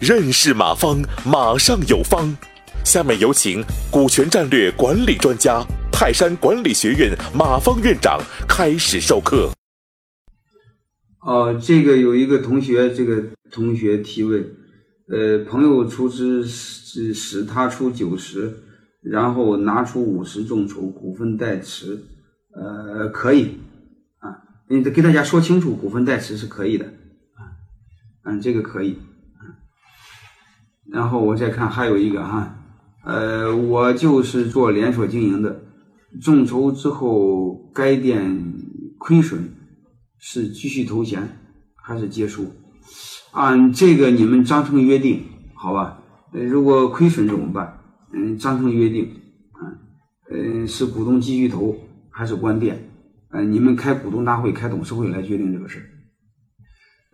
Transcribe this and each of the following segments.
认识马方，马上有方。下面有请股权战略管理专家、泰山管理学院马方院长开始授课。哦，这个有一个同学，这个同学提问，呃，朋友出资使使他出九十，然后拿出五十众筹股份代持，呃，可以，你得给大家说清楚，股份代持是可以的啊，嗯，这个可以。然后我再看还有一个哈，呃，我就是做连锁经营的，众筹之后该店亏损，是继续投钱还是结束？按这个你们章程约定，好吧？如果亏损怎么办？嗯，章程约定，嗯，嗯，是股东继续投还是关店？呃，你们开股东大会、开董事会来决定这个事儿。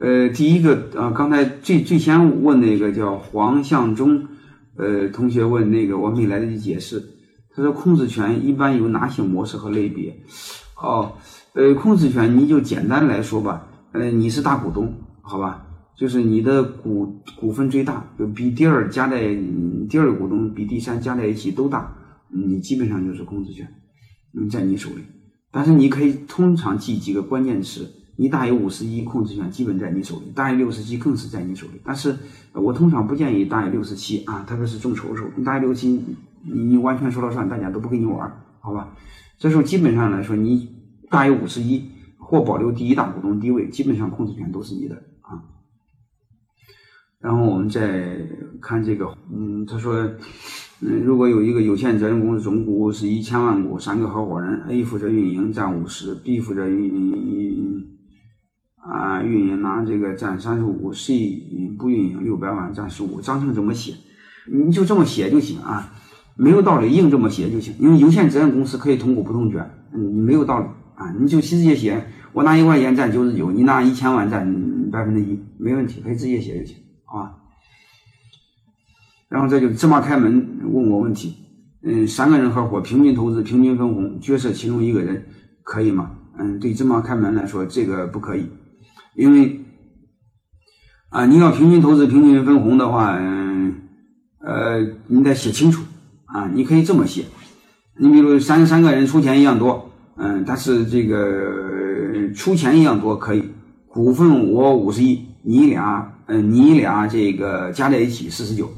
呃，第一个啊，刚才最最先问那个叫黄向忠，呃，同学问那个，我没来得及解释。他说控制权一般有哪些模式和类别？哦，呃，控制权你就简单来说吧，呃，你是大股东，好吧？就是你的股股份最大，就比第二加在第二股东比第三加在一起都大，你基本上就是控制权，嗯，在你手里。但是你可以通常记几个关键词。你大于五十一，控制权基本在你手里；大于六十七，更是在你手里。但是，我通常不建议大于六十七啊，特别是众筹的时候，你大于六十七，你你完全说了算，大家都不跟你玩，好吧？这时候基本上来说，你大于五十一或保留第一大股东地位，基本上控制权都是你的啊。然后我们再看这个，嗯，他说，嗯，如果有一个有限责任公司总股是一千万股，三个合伙人，A 负责运营占五十，B 负责运营。啊，运营拿这个占三十五，C 不运营六百万占十五，章程怎么写？你就这么写就行啊，没有道理硬这么写就行，因为有限责任公司可以同股不同权，嗯，没有道理啊，你就直接写，我拿一块钱占九十九，你拿一千万占百分之一，没问题，可以直接写就行，好吧？然后这就芝麻开门问我问题，嗯，三个人合伙平均投资平均分红，角色其中一个人可以吗？嗯，对芝麻开门来说这个不可以。因为啊，你要平均投资、平均分红的话，嗯，呃，你得写清楚啊。你可以这么写，你比如三三个人出钱一样多，嗯，但是这个出钱一样多可以，股份我五十亿，你俩，嗯，你俩这个加在一起四十九，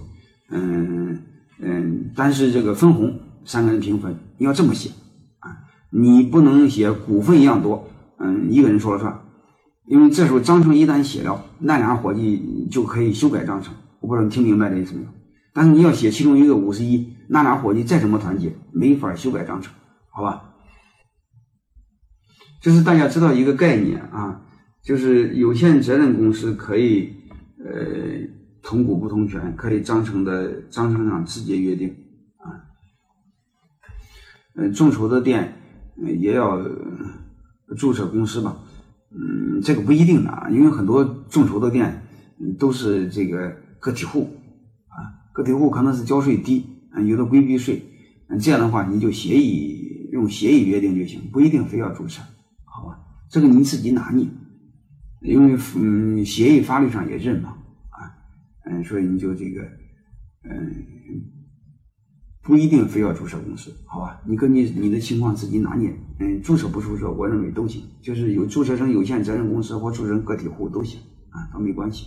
嗯嗯，但是这个分红三个人平分，你要这么写啊，你不能写股份一样多，嗯，一个人说了算。因为这时候章程一旦写了，那俩伙计就可以修改章程。我不知道你听明白这意思没有？但是你要写其中一个五十一，那俩伙计再怎么团结，没法修改章程，好吧？就是大家知道一个概念啊，就是有限责任公司可以呃同股不同权，可以章程的章程上直接约定啊。嗯，众筹的店也要注册公司吧？嗯，这个不一定的啊，因为很多众筹的店都是这个个体户啊，个体户可能是交税低，有的规避税，这样的话你就协议用协议约定就行，不一定非要注册，好吧？这个你自己拿捏，因为嗯，协议法律上也认嘛，嗯，所以你就这个嗯。不一定非要注册公司，好吧？你根据你的情况自己拿捏。嗯，注册不注册，我认为都行，就是有注册成有限责任公司或注册成个体户都行啊，都没关系。